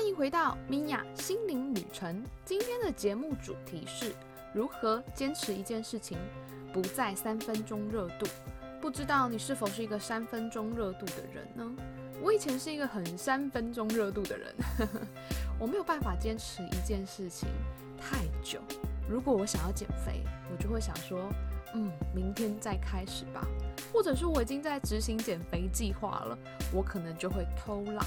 欢迎回到米娅心灵旅程。今天的节目主题是如何坚持一件事情，不在三分钟热度。不知道你是否是一个三分钟热度的人呢？我以前是一个很三分钟热度的人，我没有办法坚持一件事情太久。如果我想要减肥，我就会想说，嗯，明天再开始吧。或者是我已经在执行减肥计划了，我可能就会偷懒。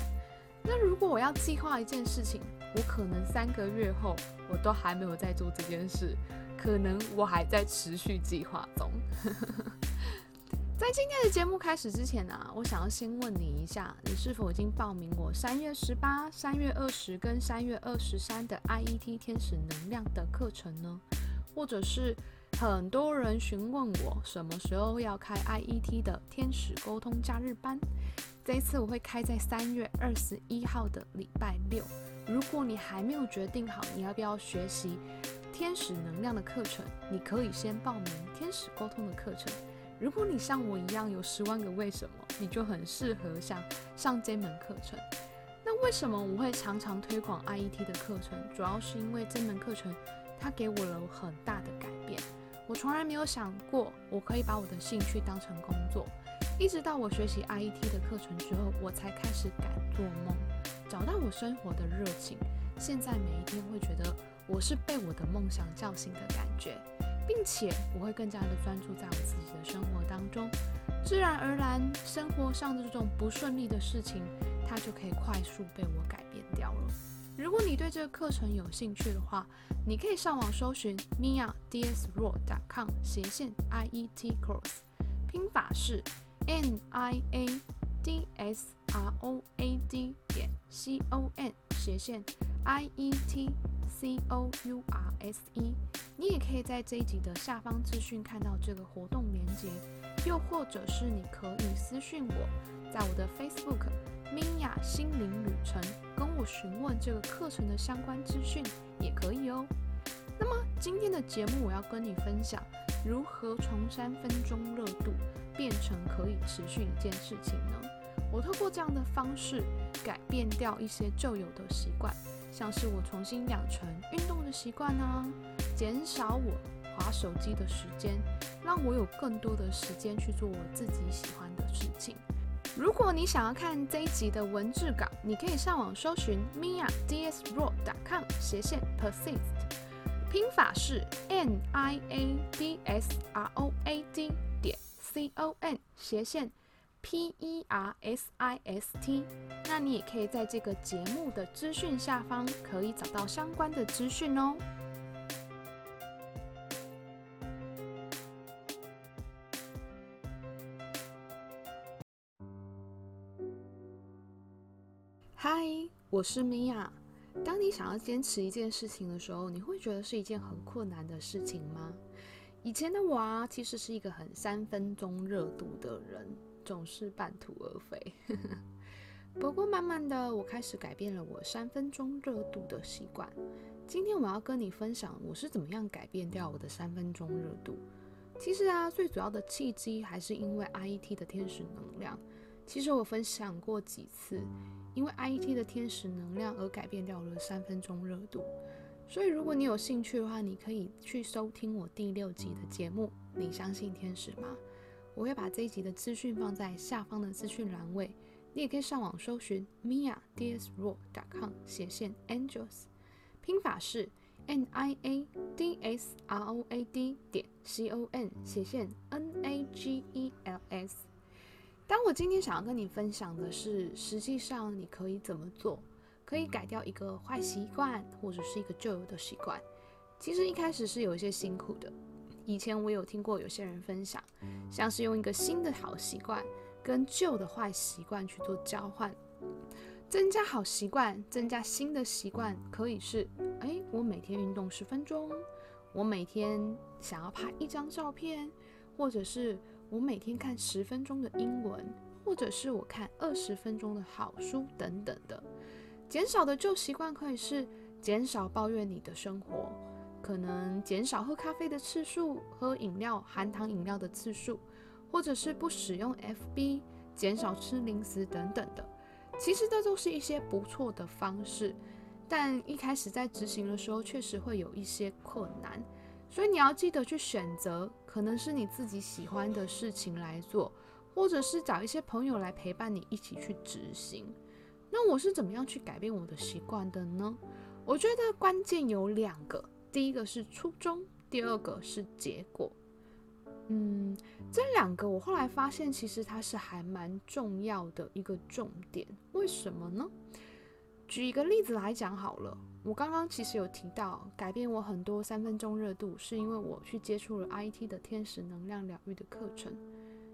那如果我要计划一件事情，我可能三个月后我都还没有在做这件事，可能我还在持续计划中。在今天的节目开始之前呢，我想要先问你一下，你是否已经报名我三月十八、三月二十跟三月二十三的 IET 天使能量的课程呢？或者是很多人询问我什么时候要开 IET 的天使沟通假日班？这一次我会开在三月二十一号的礼拜六。如果你还没有决定好你要不要学习天使能量的课程，你可以先报名天使沟通的课程。如果你像我一样有十万个为什么，你就很适合上上这门课程。那为什么我会常常推广 IET 的课程？主要是因为这门课程它给我了很大的改变。我从来没有想过我可以把我的兴趣当成工作。一直到我学习 IET 的课程之后，我才开始敢做梦，找到我生活的热情。现在每一天会觉得我是被我的梦想叫醒的感觉，并且我会更加的专注在我自己的生活当中，自然而然生活上的这种不顺利的事情，它就可以快速被我改变掉了。如果你对这个课程有兴趣的话，你可以上网搜寻 miadsro.com 斜线 IET course，拼法是。N i a d s r o a d 点 c o n 斜线 i e t c o u r s e，你也可以在这一集的下方资讯看到这个活动链接，又或者是你可以私讯我，在我的 Facebook Mia 心灵旅程跟我询问这个课程的相关资讯也可以哦。那么今天的节目我要跟你分享如何从三分钟热度。变成可以持续一件事情呢？我透过这样的方式改变掉一些旧有的习惯，像是我重新养成运动的习惯呢，减少我划手机的时间，让我有更多的时间去做我自己喜欢的事情。如果你想要看这一集的文字稿，你可以上网搜寻 miadsro.com 斜线 persist，拼法是 n i a d s r o a d 点。C o n 斜线 p e r s i s t，那你也可以在这个节目的资讯下方可以找到相关的资讯哦。嗨，我是米娅。当你想要坚持一件事情的时候，你会觉得是一件很困难的事情吗？以前的我啊，其实是一个很三分钟热度的人，总是半途而废。不过慢慢的，我开始改变了我三分钟热度的习惯。今天我要跟你分享我是怎么样改变掉我的三分钟热度。其实啊，最主要的契机还是因为 IET 的天使能量。其实我分享过几次，因为 IET 的天使能量而改变掉了三分钟热度。所以，如果你有兴趣的话，你可以去收听我第六集的节目。你相信天使吗？我会把这一集的资讯放在下方的资讯栏位，你也可以上网搜寻 miadsro.com 斜线 angels，拼法是 n i a d s r o a d 点 c o n 斜线 n a g e l s。当我今天想要跟你分享的是，实际上你可以怎么做？可以改掉一个坏习惯，或者是一个旧有的习惯。其实一开始是有一些辛苦的。以前我有听过有些人分享，像是用一个新的好习惯跟旧的坏习惯去做交换，增加好习惯，增加新的习惯，可以是：哎，我每天运动十分钟，我每天想要拍一张照片，或者是我每天看十分钟的英文，或者是我看二十分钟的好书等等的。减少的旧习惯可以是减少抱怨你的生活，可能减少喝咖啡的次数，喝饮料含糖饮料的次数，或者是不使用 FB，减少吃零食等等的。其实这都是一些不错的方式，但一开始在执行的时候，确实会有一些困难。所以你要记得去选择，可能是你自己喜欢的事情来做，或者是找一些朋友来陪伴你一起去执行。那我是怎么样去改变我的习惯的呢？我觉得关键有两个，第一个是初衷，第二个是结果。嗯，这两个我后来发现，其实它是还蛮重要的一个重点。为什么呢？举一个例子来讲好了，我刚刚其实有提到，改变我很多三分钟热度，是因为我去接触了 IT 的天使能量疗愈的课程。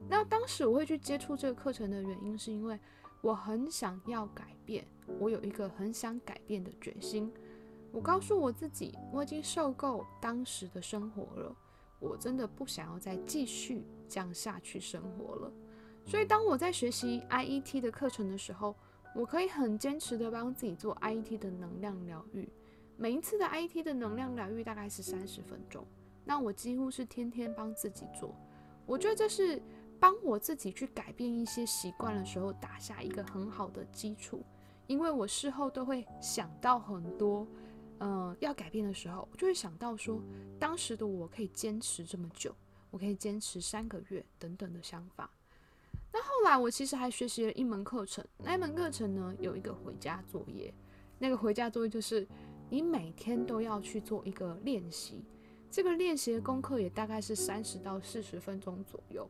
那当时我会去接触这个课程的原因，是因为我很想要改变，我有一个很想改变的决心。我告诉我自己，我已经受够当时的生活了。我真的不想要再继续这样下去生活了，所以当我在学习 IET 的课程的时候，我可以很坚持的帮自己做 IET 的能量疗愈。每一次的 IET 的能量疗愈大概是三十分钟，那我几乎是天天帮自己做。我觉得这是帮我自己去改变一些习惯的时候打下一个很好的基础，因为我事后都会想到很多。嗯，要改变的时候，就会想到说，当时的我可以坚持这么久，我可以坚持三个月等等的想法。那后来我其实还学习了一门课程，那一门课程呢有一个回家作业，那个回家作业就是你每天都要去做一个练习，这个练习的功课也大概是三十到四十分钟左右，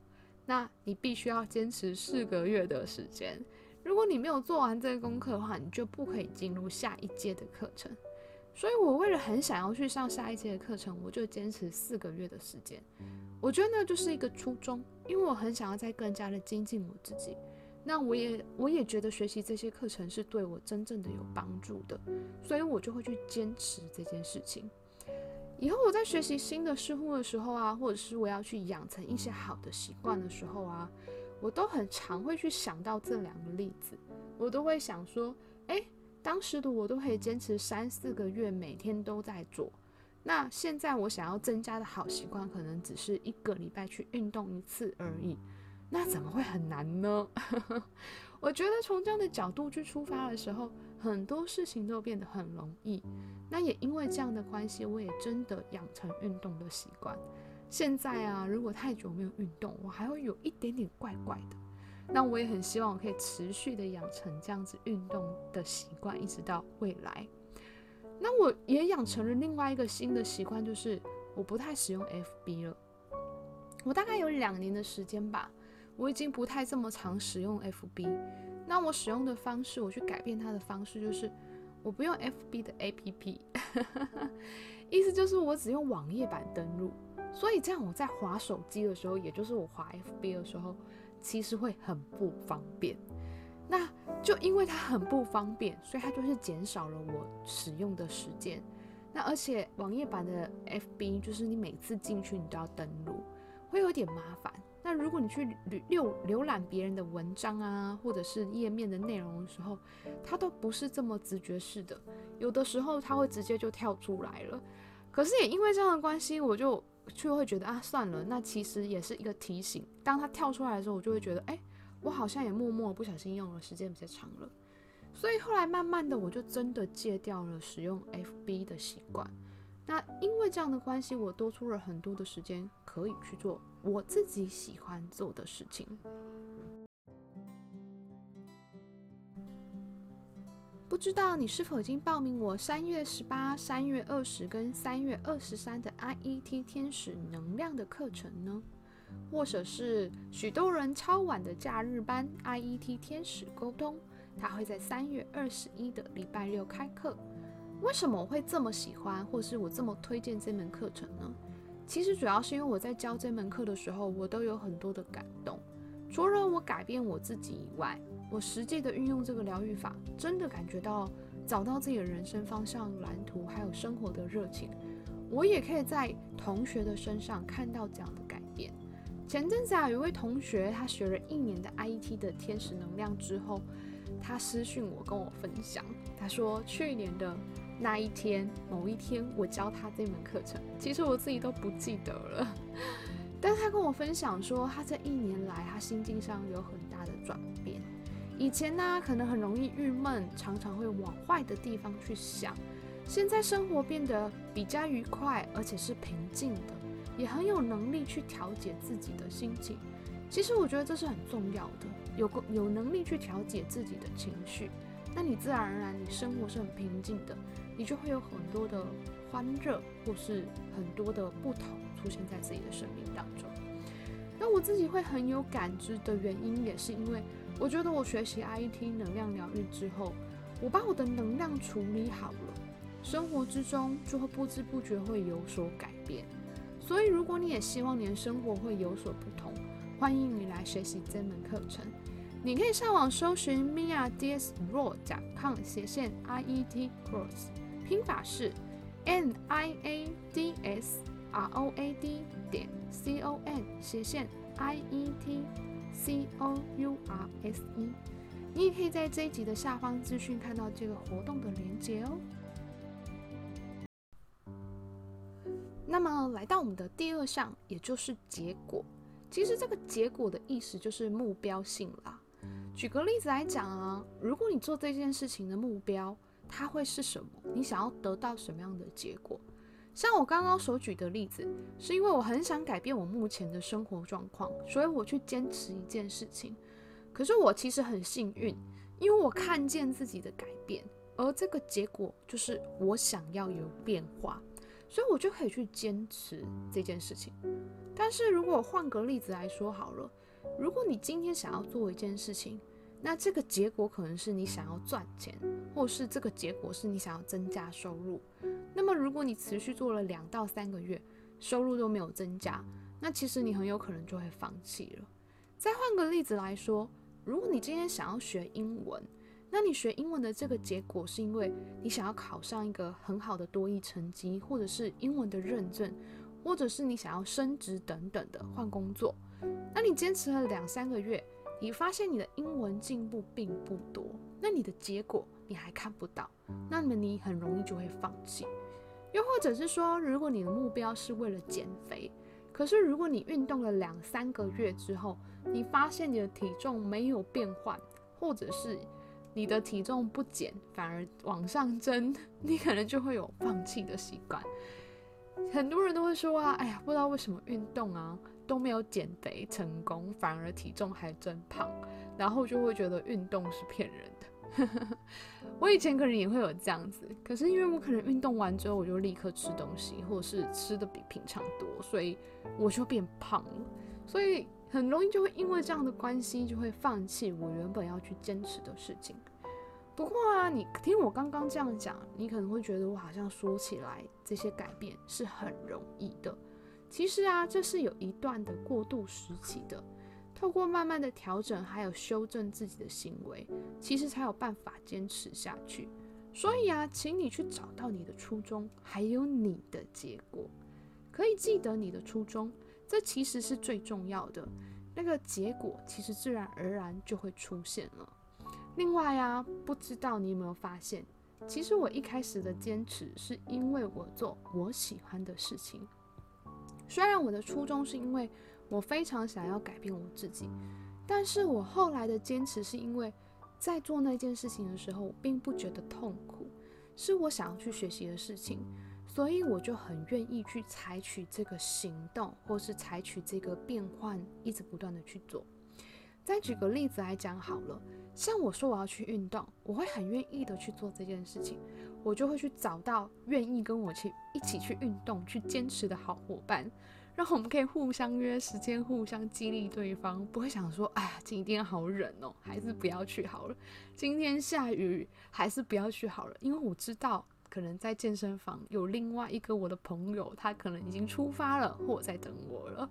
那你必须要坚持四个月的时间。如果你没有做完这个功课的话，你就不可以进入下一届的课程。所以，我为了很想要去上下一节的课程，我就坚持四个月的时间。我觉得那就是一个初衷，因为我很想要再更加的精进我自己。那我也我也觉得学习这些课程是对我真正的有帮助的，所以我就会去坚持这件事情。以后我在学习新的事物的时候啊，或者是我要去养成一些好的习惯的时候啊，我都很常会去想到这两个例子，我都会想说，哎。当时的我都可以坚持三四个月，每天都在做。那现在我想要增加的好习惯，可能只是一个礼拜去运动一次而已。那怎么会很难呢？我觉得从这样的角度去出发的时候，很多事情都变得很容易。那也因为这样的关系，我也真的养成运动的习惯。现在啊，如果太久没有运动，我还会有一点点怪怪的。那我也很希望我可以持续的养成这样子运动的习惯，一直到未来。那我也养成了另外一个新的习惯，就是我不太使用 FB 了。我大概有两年的时间吧，我已经不太这么常使用 FB。那我使用的方式，我去改变它的方式，就是我不用 FB 的 APP，意思就是我只用网页版登录。所以这样我在滑手机的时候，也就是我滑 FB 的时候。其实会很不方便，那就因为它很不方便，所以它就是减少了我使用的时间。那而且网页版的 FB 就是你每次进去你都要登录，会有点麻烦。那如果你去浏浏览别人的文章啊，或者是页面的内容的时候，它都不是这么直觉式的，有的时候它会直接就跳出来了。可是也因为这样的关系，我就。却会觉得啊，算了，那其实也是一个提醒。当它跳出来的时候，我就会觉得，哎，我好像也默默不小心用了时间比较长了。所以后来慢慢的，我就真的戒掉了使用 FB 的习惯。那因为这样的关系，我多出了很多的时间可以去做我自己喜欢做的事情。不知道你是否已经报名我三月十八、三月二十跟三月二十三的 IET 天使能量的课程呢？或者是许多人超晚的假日班 IET 天使沟通，它会在三月二十一的礼拜六开课。为什么我会这么喜欢，或是我这么推荐这门课程呢？其实主要是因为我在教这门课的时候，我都有很多的感动。除了我改变我自己以外，我实际的运用这个疗愈法，真的感觉到找到自己的人生方向蓝图，还有生活的热情。我也可以在同学的身上看到这样的改变。前阵子啊，有位同学他学了一年的 IET 的天使能量之后，他私讯我跟我分享，他说去年的那一天某一天我教他这门课程，其实我自己都不记得了，但他跟我分享说，他这一年来他心境上有很大的转变。以前呢，可能很容易郁闷，常常会往坏的地方去想。现在生活变得比较愉快，而且是平静的，也很有能力去调节自己的心情。其实我觉得这是很重要的，有个有能力去调节自己的情绪，那你自然而然，你生活是很平静的，你就会有很多的欢乐，或是很多的不同出现在自己的生命当中。那我自己会很有感知的原因，也是因为我觉得我学习 I E T 能量疗愈之后，我把我的能量处理好了，生活之中就会不知不觉会有所改变。所以如果你也希望你的生活会有所不同，欢迎你来学习这门课程。你可以上网搜寻 mia ds raw 加 com 斜线 i e t cross，拼法是 n i a d s r o a d 点 c o n 斜线 i e t c o u r s e。你也可以在这一集的下方资讯看到这个活动的连接哦。那么来到我们的第二项，也就是结果。其实这个结果的意思就是目标性啦。举个例子来讲啊，如果你做这件事情的目标，它会是什么？你想要得到什么样的结果？像我刚刚所举的例子，是因为我很想改变我目前的生活状况，所以我去坚持一件事情。可是我其实很幸运，因为我看见自己的改变，而这个结果就是我想要有变化。所以我就可以去坚持这件事情。但是如果换个例子来说好了，如果你今天想要做一件事情，那这个结果可能是你想要赚钱，或是这个结果是你想要增加收入。那么如果你持续做了两到三个月，收入都没有增加，那其实你很有可能就会放弃了。再换个例子来说，如果你今天想要学英文，那你学英文的这个结果，是因为你想要考上一个很好的多益成绩，或者是英文的认证，或者是你想要升职等等的换工作。那你坚持了两三个月，你发现你的英文进步并不多，那你的结果你还看不到，那么你很容易就会放弃。又或者是说，如果你的目标是为了减肥，可是如果你运动了两三个月之后，你发现你的体重没有变化，或者是你的体重不减，反而往上增，你可能就会有放弃的习惯。很多人都会说啊，哎呀，不知道为什么运动啊都没有减肥成功，反而体重还增胖，然后就会觉得运动是骗人的。我以前可能也会有这样子，可是因为我可能运动完之后我就立刻吃东西，或者是吃的比平常多，所以我就变胖了。所以。很容易就会因为这样的关系，就会放弃我原本要去坚持的事情。不过啊，你听我刚刚这样讲，你可能会觉得我好像说起来这些改变是很容易的。其实啊，这是有一段的过渡时期的。透过慢慢的调整，还有修正自己的行为，其实才有办法坚持下去。所以啊，请你去找到你的初衷，还有你的结果，可以记得你的初衷。这其实是最重要的，那个结果其实自然而然就会出现了。另外啊，不知道你有没有发现，其实我一开始的坚持是因为我做我喜欢的事情。虽然我的初衷是因为我非常想要改变我自己，但是我后来的坚持是因为在做那件事情的时候，我并不觉得痛苦，是我想要去学习的事情。所以我就很愿意去采取这个行动，或是采取这个变换，一直不断的去做。再举个例子来讲好了，像我说我要去运动，我会很愿意的去做这件事情，我就会去找到愿意跟我去一起去运动、去坚持的好伙伴，然后我们可以互相约时间，互相激励对方，不会想说，哎呀，今天好冷哦，还是不要去好了。今天下雨，还是不要去好了，因为我知道。可能在健身房有另外一个我的朋友，他可能已经出发了，或在等我了。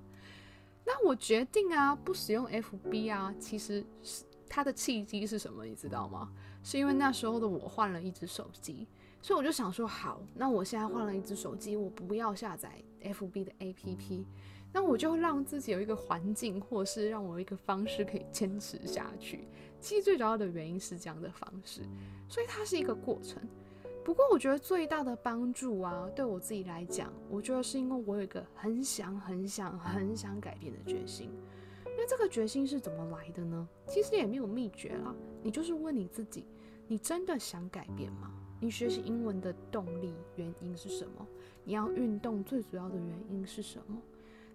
那我决定啊，不使用 FB 啊，其实是它的契机是什么？你知道吗？是因为那时候的我换了一只手机，所以我就想说，好，那我现在换了一只手机，我不要下载 FB 的 APP，那我就让自己有一个环境，或是让我有一个方式可以坚持下去。其实最主要的原因是这样的方式，所以它是一个过程。不过我觉得最大的帮助啊，对我自己来讲，我觉得是因为我有一个很想、很想、很想改变的决心。那这个决心是怎么来的呢？其实也没有秘诀啦，你就是问你自己：你真的想改变吗？你学习英文的动力原因是什么？你要运动最主要的原因是什么？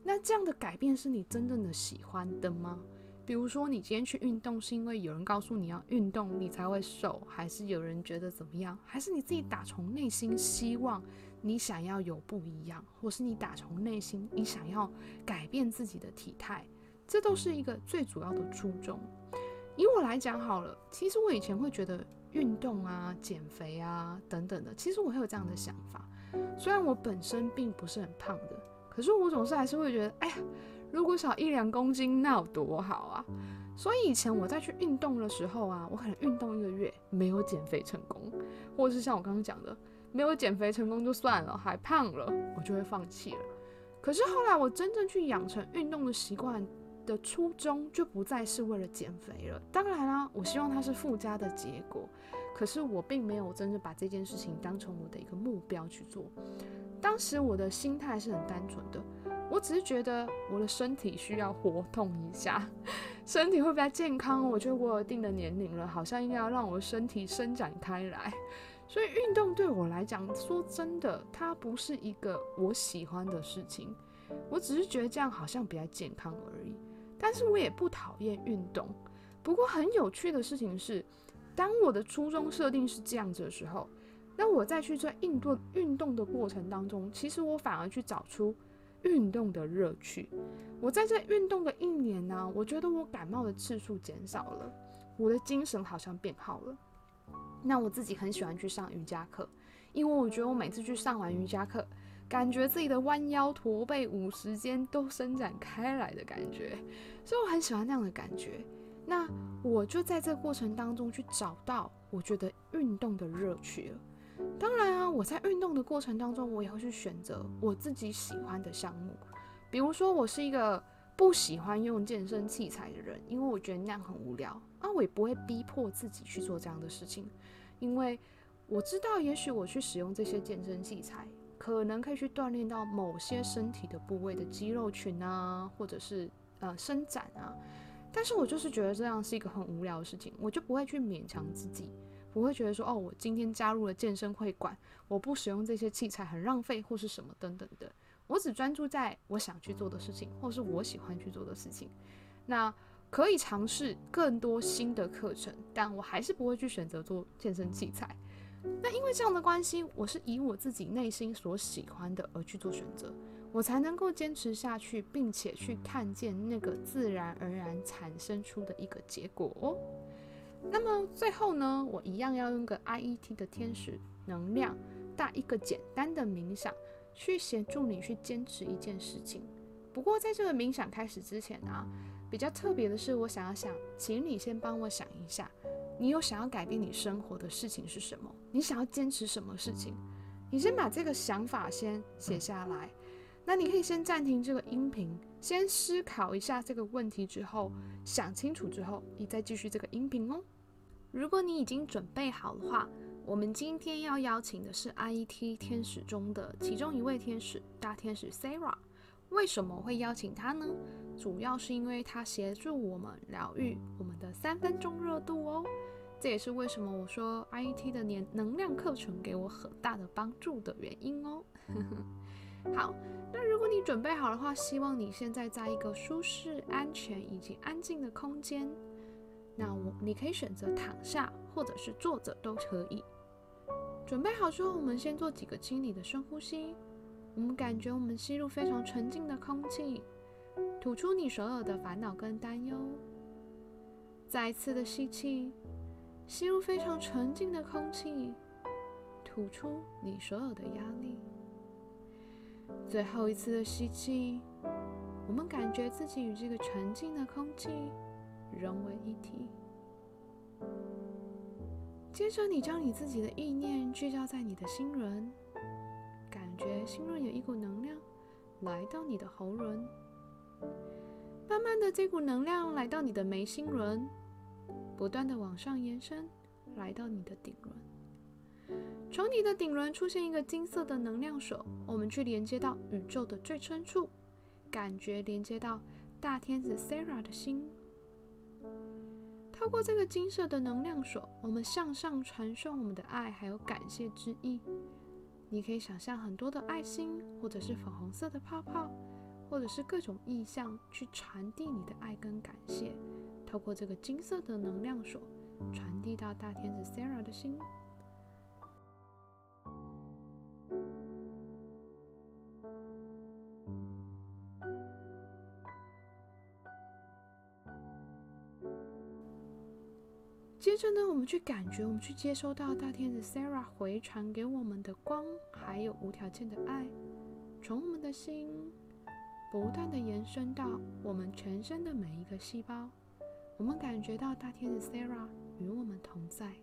那这样的改变是你真正的喜欢的吗？比如说，你今天去运动是因为有人告诉你要运动，你才会瘦，还是有人觉得怎么样？还是你自己打从内心希望你想要有不一样，或是你打从内心你想要改变自己的体态？这都是一个最主要的初衷。以我来讲好了，其实我以前会觉得运动啊、减肥啊等等的，其实我会有这样的想法。虽然我本身并不是很胖的，可是我总是还是会觉得，哎呀。如果少一两公斤，那有多好啊！所以以前我在去运动的时候啊，我可能运动一个月没有减肥成功，或者是像我刚刚讲的，没有减肥成功就算了，还胖了，我就会放弃了。可是后来我真正去养成运动的习惯的初衷，就不再是为了减肥了。当然啦，我希望它是附加的结果，可是我并没有真正把这件事情当成我的一个目标去做。当时我的心态是很单纯的。我只是觉得我的身体需要活动一下，身体会比较健康。我觉得我有一定的年龄了，好像应该要让我的身体伸展开来。所以运动对我来讲，说真的，它不是一个我喜欢的事情。我只是觉得这样好像比较健康而已。但是我也不讨厌运动。不过很有趣的事情是，当我的初衷设定是这样子的时候，那我再去做运动运动的过程当中，其实我反而去找出。运动的乐趣，我在这运动的一年呢，我觉得我感冒的次数减少了，我的精神好像变好了。那我自己很喜欢去上瑜伽课，因为我觉得我每次去上完瑜伽课，感觉自己的弯腰驼背五十肩都伸展开来的感觉，所以我很喜欢那样的感觉。那我就在这个过程当中去找到我觉得运动的乐趣了。当然啊，我在运动的过程当中，我也会去选择我自己喜欢的项目。比如说，我是一个不喜欢用健身器材的人，因为我觉得那样很无聊啊。我也不会逼迫自己去做这样的事情，因为我知道，也许我去使用这些健身器材，可能可以去锻炼到某些身体的部位的肌肉群啊，或者是呃伸展啊。但是我就是觉得这样是一个很无聊的事情，我就不会去勉强自己。不会觉得说哦，我今天加入了健身会馆，我不使用这些器材很浪费或是什么等等的。我只专注在我想去做的事情，或是我喜欢去做的事情。那可以尝试更多新的课程，但我还是不会去选择做健身器材。那因为这样的关系，我是以我自己内心所喜欢的而去做选择，我才能够坚持下去，并且去看见那个自然而然产生出的一个结果哦。那么最后呢，我一样要用个 I E T 的天使能量，带一个简单的冥想，去协助你去坚持一件事情。不过在这个冥想开始之前啊，比较特别的是，我想要想，请你先帮我想一下，你有想要改变你生活的事情是什么？你想要坚持什么事情？你先把这个想法先写下来。那你可以先暂停这个音频，先思考一下这个问题之后，想清楚之后，你再继续这个音频哦。如果你已经准备好的话，我们今天要邀请的是 IET 天使中的其中一位天使，大天使 Sarah。为什么会邀请他呢？主要是因为他协助我们疗愈我们的三分钟热度哦。这也是为什么我说 IET 的年能量课程给我很大的帮助的原因哦。好，那如果你准备好的话，希望你现在在一个舒适、安全以及安静的空间。那我你可以选择躺下，或者是坐着都可以。准备好之后，我们先做几个清理的深呼吸。我们感觉我们吸入非常纯净的空气，吐出你所有的烦恼跟担忧。再一次的吸气，吸入非常纯净的空气，吐出你所有的压力。最后一次的吸气，我们感觉自己与这个纯净的空气。融为一体。接着，你将你自己的意念聚焦在你的心轮，感觉心轮有一股能量来到你的喉轮，慢慢的，这股能量来到你的眉心轮，不断的往上延伸，来到你的顶轮。从你的顶轮出现一个金色的能量手，我们去连接到宇宙的最深处，感觉连接到。大天使 Sarah 的心。透过这个金色的能量锁，我们向上传送我们的爱，还有感谢之意。你可以想象很多的爱心，或者是粉红色的泡泡，或者是各种意象，去传递你的爱跟感谢。透过这个金色的能量锁，传递到大天使 Sarah 的心。接着呢，我们去感觉，我们去接收到大天使 Sarah 回传给我们的光，还有无条件的爱，从我们的心不断的延伸到我们全身的每一个细胞。我们感觉到大天使 Sarah 与我们同在。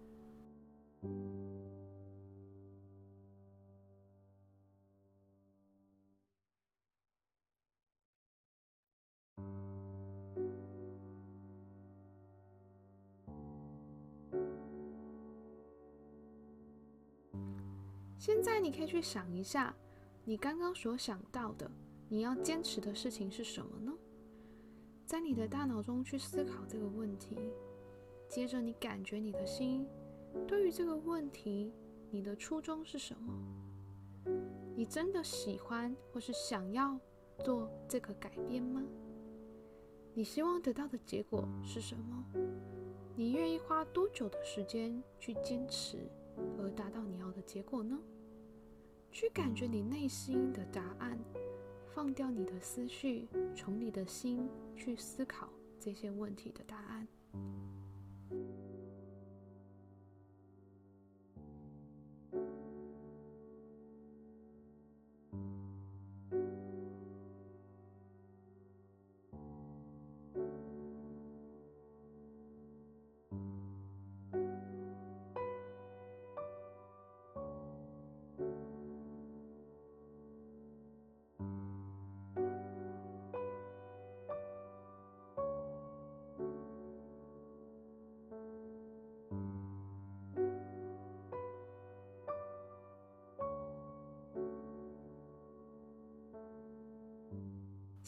现在你可以去想一下，你刚刚所想到的，你要坚持的事情是什么呢？在你的大脑中去思考这个问题，接着你感觉你的心对于这个问题，你的初衷是什么？你真的喜欢或是想要做这个改变吗？你希望得到的结果是什么？你愿意花多久的时间去坚持？而达到你要的结果呢？去感觉你内心的答案，放掉你的思绪，从你的心去思考这些问题的答案。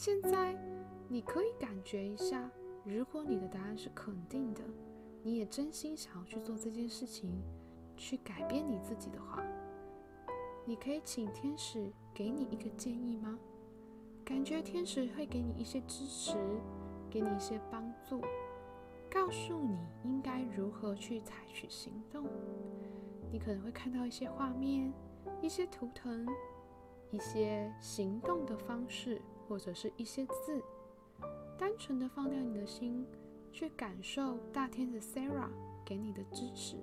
现在，你可以感觉一下，如果你的答案是肯定的，你也真心想要去做这件事情，去改变你自己的话，你可以请天使给你一个建议吗？感觉天使会给你一些支持，给你一些帮助，告诉你应该如何去采取行动。你可能会看到一些画面、一些图腾、一些行动的方式。或者是一些字，单纯的放掉你的心，去感受大天使 Sarah 给你的支持。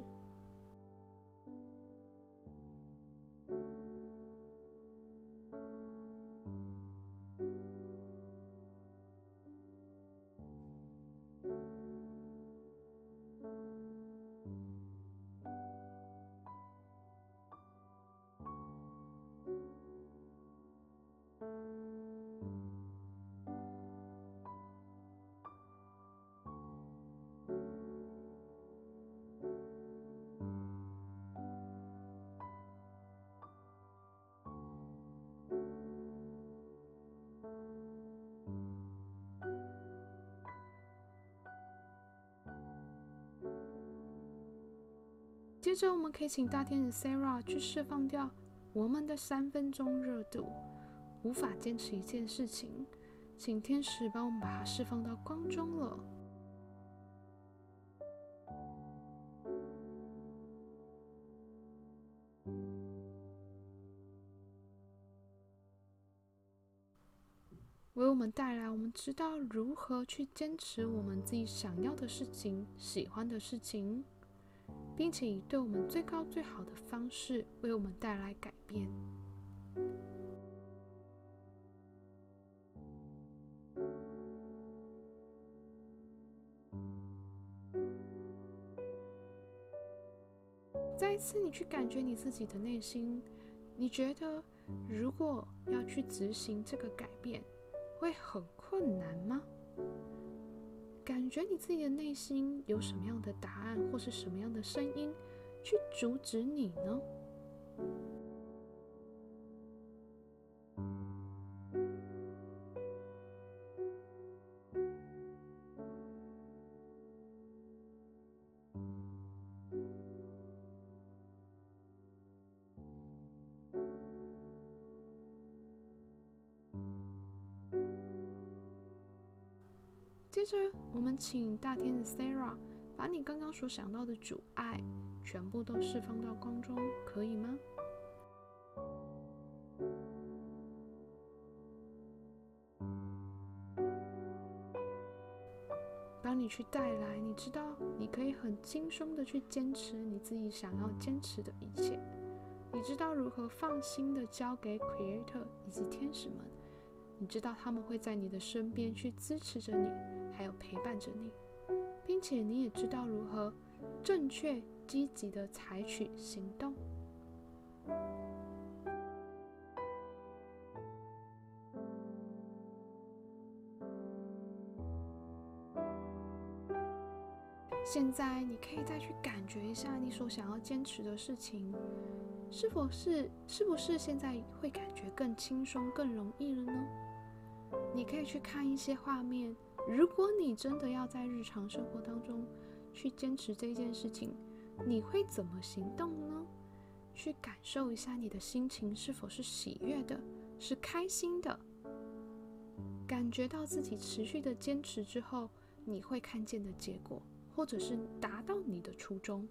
接着，我们可以请大天使 Sarah 去释放掉我们的三分钟热度，无法坚持一件事情，请天使帮我们把它释放到光中了。为我们带来，我们知道如何去坚持我们自己想要的事情、喜欢的事情。并且以对我们最高最好的方式为我们带来改变。再一次，你去感觉你自己的内心，你觉得如果要去执行这个改变，会很困难吗？感觉你自己的内心有什么样的答案，或是什么样的声音去阻止你呢？接着，我们请大天使 Sarah 把你刚刚所想到的阻碍全部都释放到光中，可以吗？当你去带来，你知道，你可以很轻松的去坚持你自己想要坚持的一切。你知道如何放心的交给 Creator 以及天使们，你知道他们会在你的身边去支持着你，还有陪伴着你，并且你也知道如何正确积极的采取行动。现在你可以再去感觉一下你所想要坚持的事情，是否是是不是现在会感觉更轻松、更容易了呢？你可以去看一些画面。如果你真的要在日常生活当中去坚持这件事情，你会怎么行动呢？去感受一下你的心情是否是喜悦的，是开心的。感觉到自己持续的坚持之后，你会看见的结果。或者是达到你的初衷。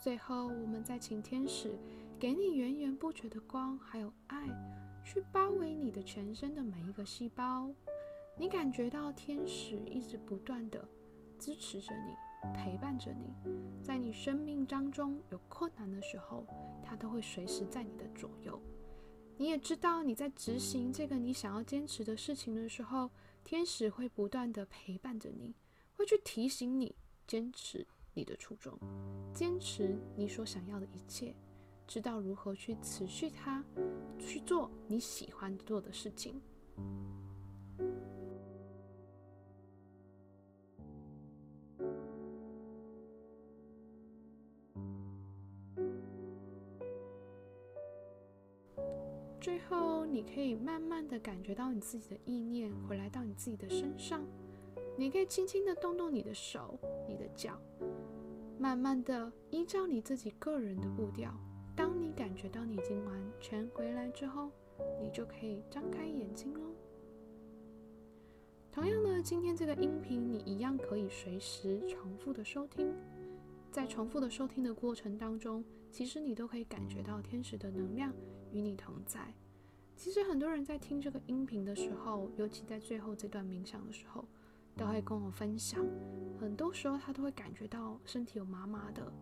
最后，我们再请天使给你源源不绝的光，还有爱，去包围你的全身的每一个细胞。你感觉到天使一直不断的支持着你，陪伴着你，在你生命当中有困难的时候，他都会随时在你的左右。你也知道你在执行这个你想要坚持的事情的时候，天使会不断的陪伴着你，会去提醒你坚持。你的初衷，坚持你所想要的一切，知道如何去持续它，去做你喜欢做的事情。最后，你可以慢慢的感觉到你自己的意念回来到你自己的身上，你可以轻轻的动动你的手、你的脚。慢慢的，依照你自己个人的步调，当你感觉到你已经完全回来之后，你就可以张开眼睛喽。同样的，今天这个音频你一样可以随时重复的收听，在重复的收听的过程当中，其实你都可以感觉到天使的能量与你同在。其实很多人在听这个音频的时候，尤其在最后这段冥想的时候。都会跟我分享，很多时候他都会感觉到身体有麻麻的，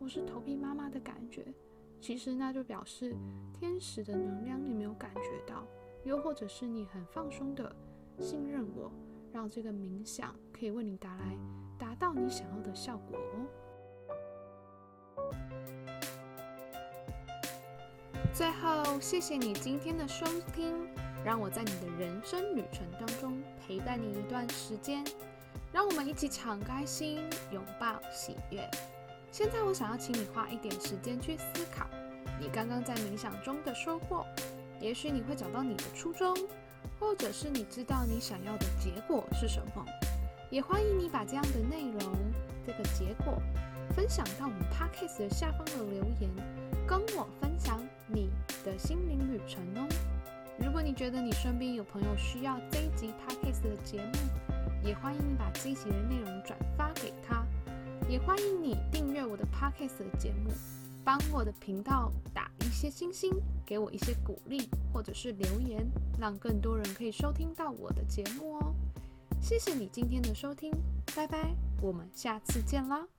或是头皮麻麻的感觉。其实那就表示天使的能量你没有感觉到，又或者是你很放松的信任我，让这个冥想可以为你带来达到你想要的效果哦。最后，谢谢你今天的收听。让我在你的人生旅程当中陪伴你一段时间，让我们一起敞开心，拥抱喜悦。现在我想要请你花一点时间去思考你刚刚在冥想中的收获，也许你会找到你的初衷，或者是你知道你想要的结果是什么。也欢迎你把这样的内容、这个结果分享到我们 podcast 的下方的留言，跟我分享你的心灵旅程哦。如果你觉得你身边有朋友需要这一集 podcast 的节目，也欢迎你把这一集的内容转发给他。也欢迎你订阅我的 podcast 的节目，帮我的频道打一些星星，给我一些鼓励，或者是留言，让更多人可以收听到我的节目哦。谢谢你今天的收听，拜拜，我们下次见啦。